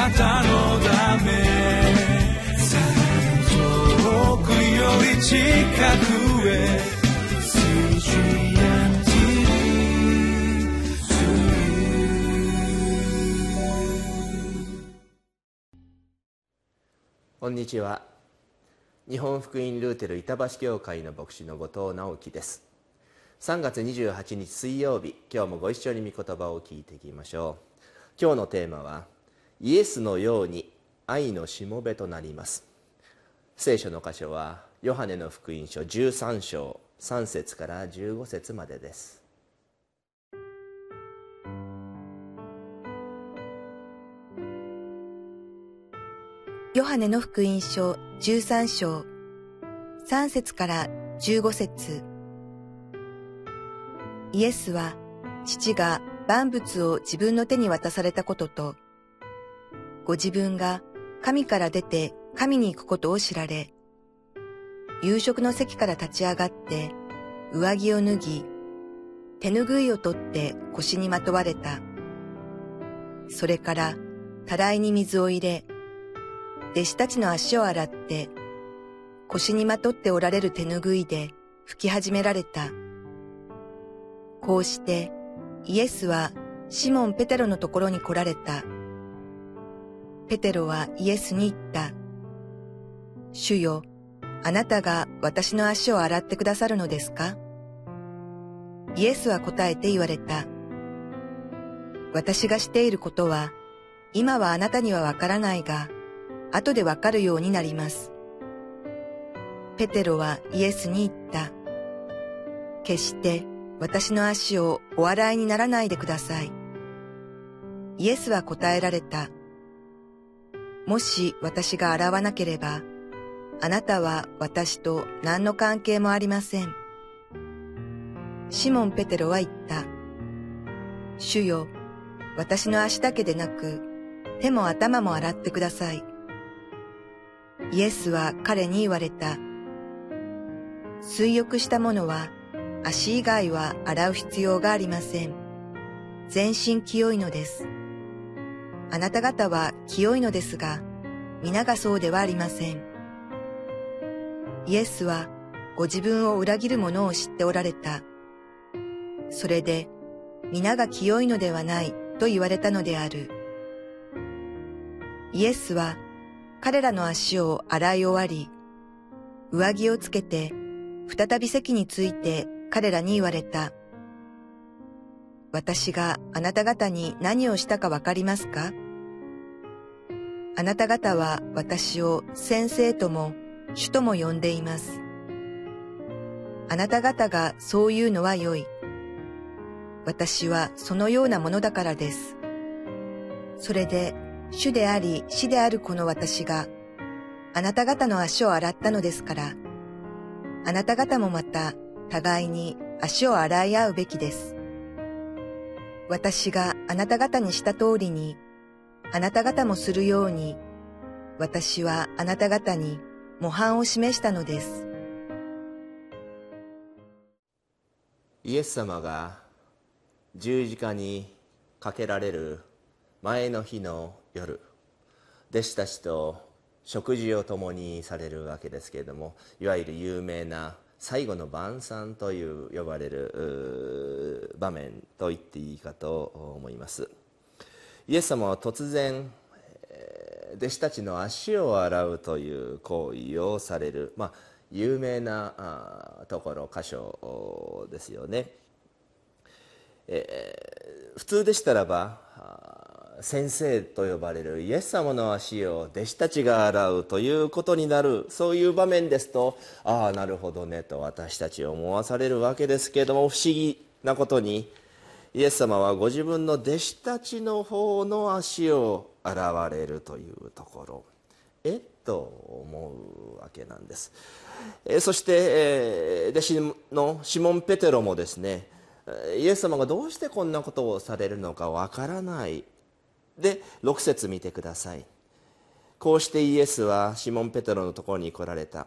なたのため遠くより近くへこんにちは。日本福音ルーテル板橋教会の牧師の後藤直樹です。3月28日水曜日今日もご一緒に御言葉を聞いていきましょう。今日のテーマはイエスのように愛のしもべとなります。聖書の箇所はヨハネの福音書13章3節から15節までです。ヨハネの福音書13章3節から15節。イエスは父が万物を自分の手に渡されたことと、ご自分が神から出て神に行くことを知られ、夕食の席から立ち上がって上着を脱ぎ、手ぬぐいを取って腰にまとわれた。それからたらいに水を入れ、弟子たちの足を洗って、腰にまとっておられる手ぬぐいで拭き始められた。こうしてイエスはシモン・ペテロのところに来られた。ペテロはイエスに言った。主よ、あなたが私の足を洗ってくださるのですか？イエスは答えて言われた。私がしていることは、今はあなたにはわからないが、後でわかるようになります。ペテロはイエスに言った。決して私の足をお洗いにならないでください。イエスは答えられた。もし私が洗わなければ、あなたは私と何の関係もありません。シモン・ペテロは言った。主よ、私の足だけでなく、手も頭も洗ってください。イエスは彼に言われた。水浴した者は足以外は洗う必要がありません。全身清いのです。あなた方は清いのですが、皆がそうではありません。イエスはご自分を裏切る者を知っておられた。それで、皆が清いのではないと言われたのである。イエスは彼らの足を洗い終わり、上着をつけて、再び席について彼らに言われた。私があなた方に何をしたかわかりますか？あなた方は私を先生とも主とも呼んでいます。あなた方がそういうのは良い。私はそのようなものだからです。それで主であり死であるこの私が、あなた方の足を洗ったのですから、あなた方もまた互いに足を洗い合うべきです。私があなた方にした通りに、あなた方もするように、私はあなた方に模範を示したのです。イエス様が十字架にかけられる前の日の夜弟子たちと食事を共にされるわけですけれどもいわゆる有名な最後の晩餐という呼ばれる場面と言っていいかと思います。イエス様は突然弟子たちの足を洗うという行為をされる、まあ、有名なところ箇所ですよね、えー、普通でしたらば先生と呼ばれるイエス様の足を弟子たちが洗うということになるそういう場面ですとああなるほどねと私たち思わされるわけですけれども不思議なことにイエス様はご自分の弟子たちの方の足を洗われるというところえっと思うわけなんです。えそして、え弟子のシモン・ペテロもですねイエス様がどうしてこんなことをされるのかわからないで6節見てください。こうしてイエスはシモン・ペテロのところに来られた。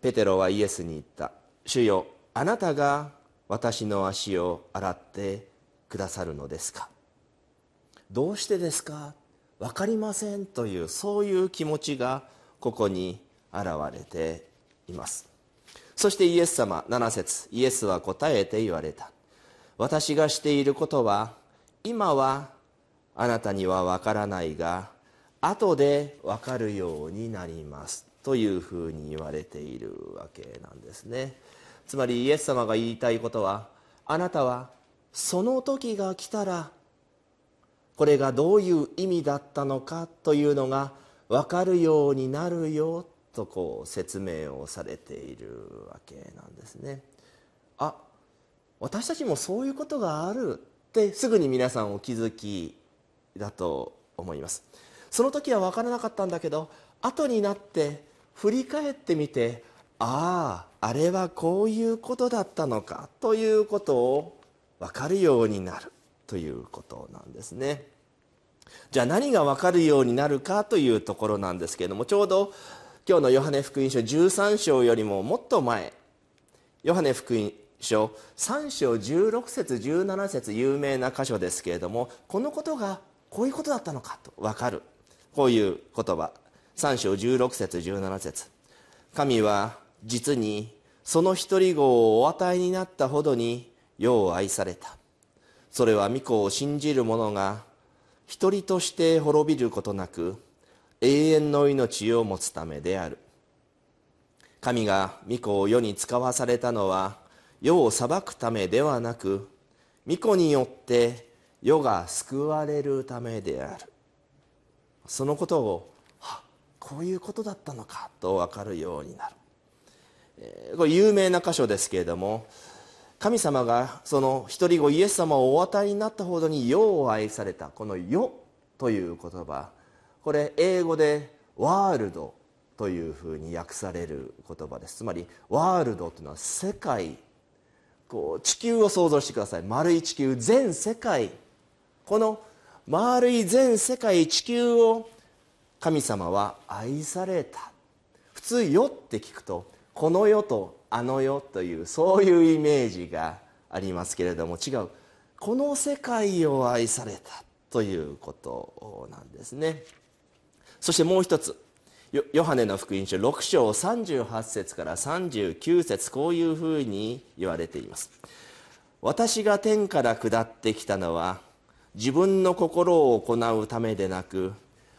ペテロはイエスに言った。主よあなたが私の足を洗ってくださるのですか？どうしてですか？分かりませんというそういう気持ちがここに現れています。そしてイエス様7節。イエスは答えて言われた。私がしていることは今はあなたには分からないが後で分かるようになります。というふうに言われているわけなんですね。つまりイエス様が言いたいことはあなたはその時が来たらこれがどういう意味だったのかというのが分かるようになるよとこう説明をされているわけなんですね。あ私たちもそういうことがあるってすぐに皆さんお気づきだと思います。その時は分からなかったんだけど後になって振り返ってみてあああれはこういうことだったのかということを分かるようになるということなんですね。じゃあ何が分かるようになるかというところなんですけれどもちょうど今日のヨハネ福音書13章よりももっと前ヨハネ福音書3章16節17節有名な箇所ですけれどもこのことがこういうことだったのかと分かる。こういう言葉。3章16節17節。神は実にその一人子をお与えになったほどに世を愛された。それは御子を信じる者が一人として滅びることなく永遠の命を持つためである。神が御子を世に使わされたのは世を裁くためではなく御子によって世が救われるためである。そのことをこういうことだったのかと分かるようになる、えー、これ有名な箇所ですけれども神様がその一人子イエス様をお与えになったほどに世を愛されたこの「世」という言葉これ英語で「ワールド」というふうに訳される言葉です。つまりワールドというのは世界。こう地球を想像してください。丸い地球全世界この丸い全世界地球を神様は愛された。普通「世」って聞くとこの世とあの世というそういうイメージがありますけれども違う。この世界を愛されたということなんですね。そしてもう一つヨハネの福音書6章38節から39節こういうふうに言われています。私が天から下ってきたのは自分の心を行うためでなく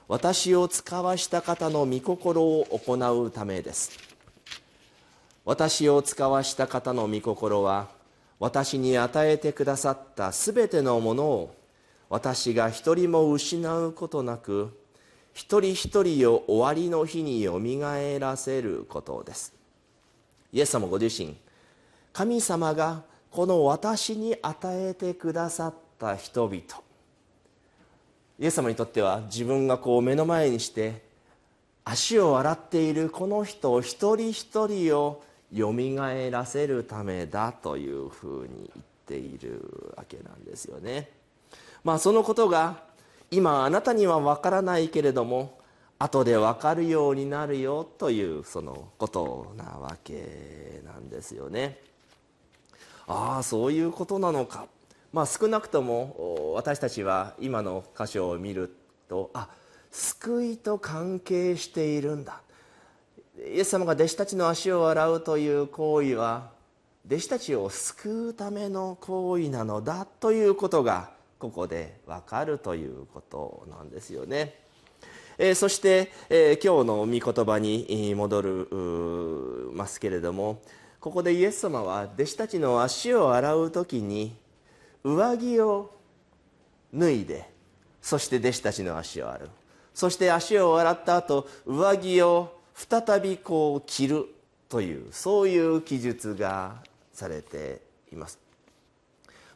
私を使わした方の御心を行うためです。私を使わした方の御心は私に与えてくださったすべてのものを私が一人も失うことなく一人一人を終わりの日によみがえらせることです。イエス様ご自身神様がこの私に与えてくださったった人々イエス様にとっては自分がこう目の前にして足を洗っているこの人一人一人をよみがえらせるためだというふうに言っているわけなんですよね。まあそのことが今あなたには分からないけれども後で分かるようになるよというそのことなわけなんですよね。ああそういうことなのかまあ、少なくとも私たちは今の箇所を見るとあ救いと関係しているんだイエス様が弟子たちの足を洗うという行為は弟子たちを救うための行為なのだということがここで分かるということなんですよね。えー、そして、えー、今日の御言葉に戻るますけれどもここでイエス様は弟子たちの足を洗う時に上着を脱いでそして弟子たちの足を洗う。そして足を洗った後上着を再びこう着るというそういう記述がされています。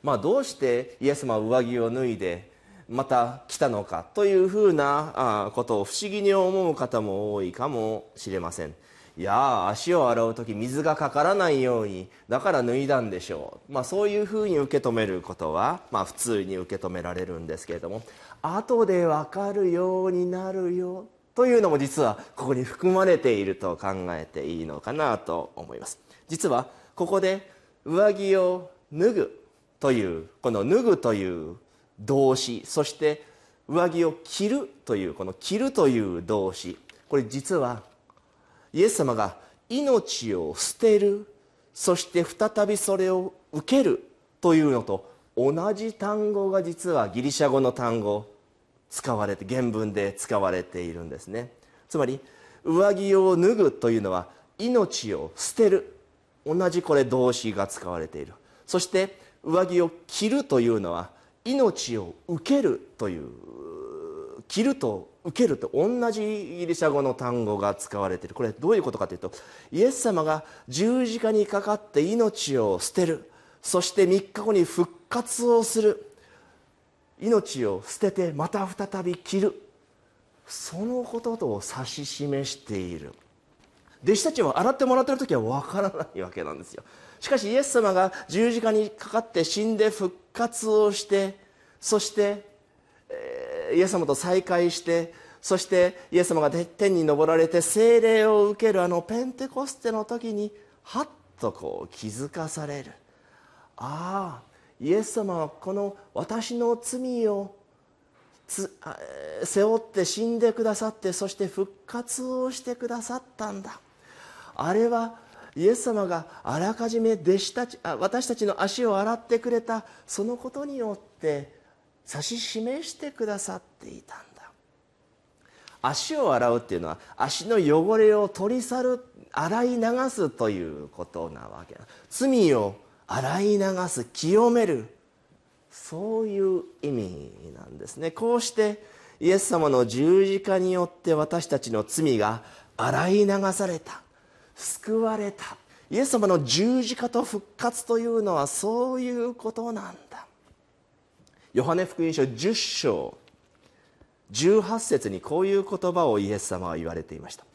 まあどうしてイエス様は上着を脱いでまた来たのかというふうなことを不思議に思う方も多いかもしれません。いや足を洗う時水がかからないようにだから脱いだんでしょう、まあ、そういうふうに受け止めることは、まあ、普通に受け止められるんですけれども後で分かるようになるよというのも実はここに含まれていると考えていいのかなと思います。実はここで上着を脱ぐというこの脱ぐという動詞そして上着を着るというこの着るという動詞これ実はイエス様が命を捨てる。そして再びそれを受けるというのと同じ単語が実はギリシャ語の単語使われて原文で使われているんですね。つまり上着を脱ぐというのは命を捨てる。同じこれ動詞が使われている。そして上着を着るというのは命を受けるという着ると受けると同じギリシャ語の単語が使われている。これどういうことかというとイエス様が十字架にかかって命を捨てる。そして3日後に復活をする。命を捨ててまた再び着る。そのことを指し示している。弟子たちは洗ってもらってる時は分からないわけなんですよ。しかしイエス様が十字架にかかって死んで復活をしてそして、イエス様と再会してそしてイエス様が天に昇られて聖霊を受けるあのペンテコステの時にはっとこう気づかされる。ああイエス様はこの私の罪を背負って死んでくださってそして復活をしてくださったんだ。あれはイエス様があらかじめ弟子たち私たちの足を洗ってくれたそのことによって指し示してくださっていたんだ。足を洗うっていうのは足の汚れを取り去る洗い流すということなわけ。だ罪を洗い流す清める。そういう意味なんですね。こうしてイエス様の十字架によって私たちの罪が洗い流された。救われた。イエス様の十字架と復活というのはそういうことなんだ。ヨハネ福音書10章18節にこういう言葉をイエス様は言われていました。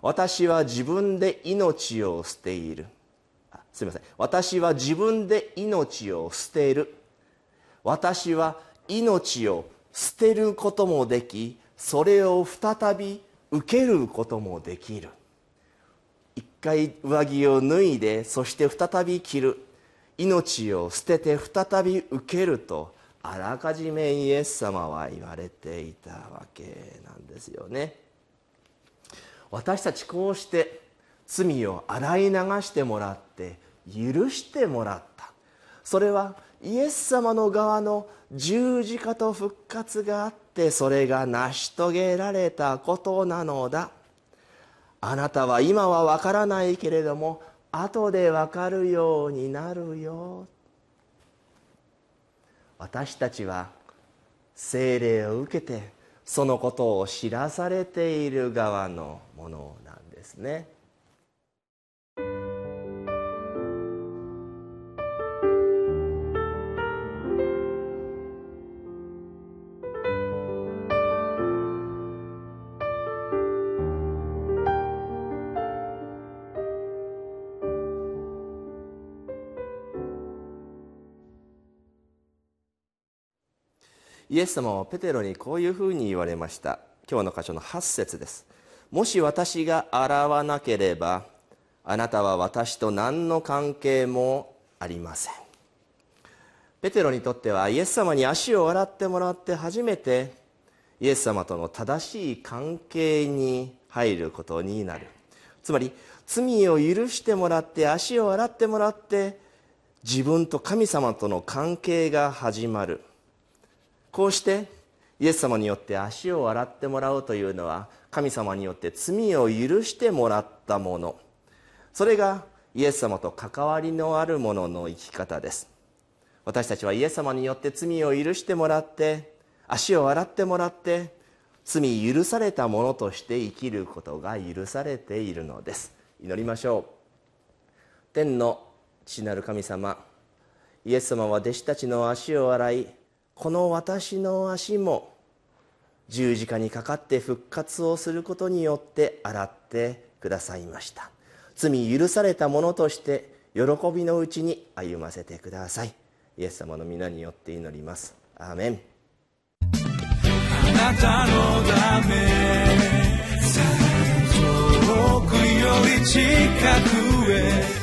私は自分で命を捨ている。すみません。私は自分で命を捨てる。私は命を捨てることもできそれを再び受けることもできる。一回上着を脱いでそして再び着る。命を捨てて再び受けるとあらかじめイエス様は言われていたわけなんですよね。私たちこうして罪を洗い流してもらって許してもらった。それはイエス様の側の十字架と復活があってそれが成し遂げられたことなのだ。あなたは今は分からないけれども後で分かるようになるよ。私たちは聖霊を受けてそのことを知らされている側のものなんですね。イエス様はペテロにこういうふうに言われました。今日の箇所の8節です。もし私が洗わなければあなたは私と何の関係もありません。ペテロにとってはイエス様に足を洗ってもらって初めてイエス様との正しい関係に入ることになる。つまり罪を許してもらって足を洗ってもらって自分と神様との関係が始まる。こうしてイエス様によって足を洗ってもらうというのは神様によって罪を許してもらったもの。それがイエス様と関わりのあるものの生き方です。私たちはイエス様によって罪を許してもらって足を洗ってもらって罪許されたものとして生きることが許されているのです。祈りましょう。天の父なる神様イエス様は弟子たちの足を洗いこの私の足も十字架にかかって復活をすることによって洗ってくださいました。罪許されたものとして喜びのうちに歩ませてください。イエス様の皆によって祈ります。アーメン。あなたのため遠くより近くへ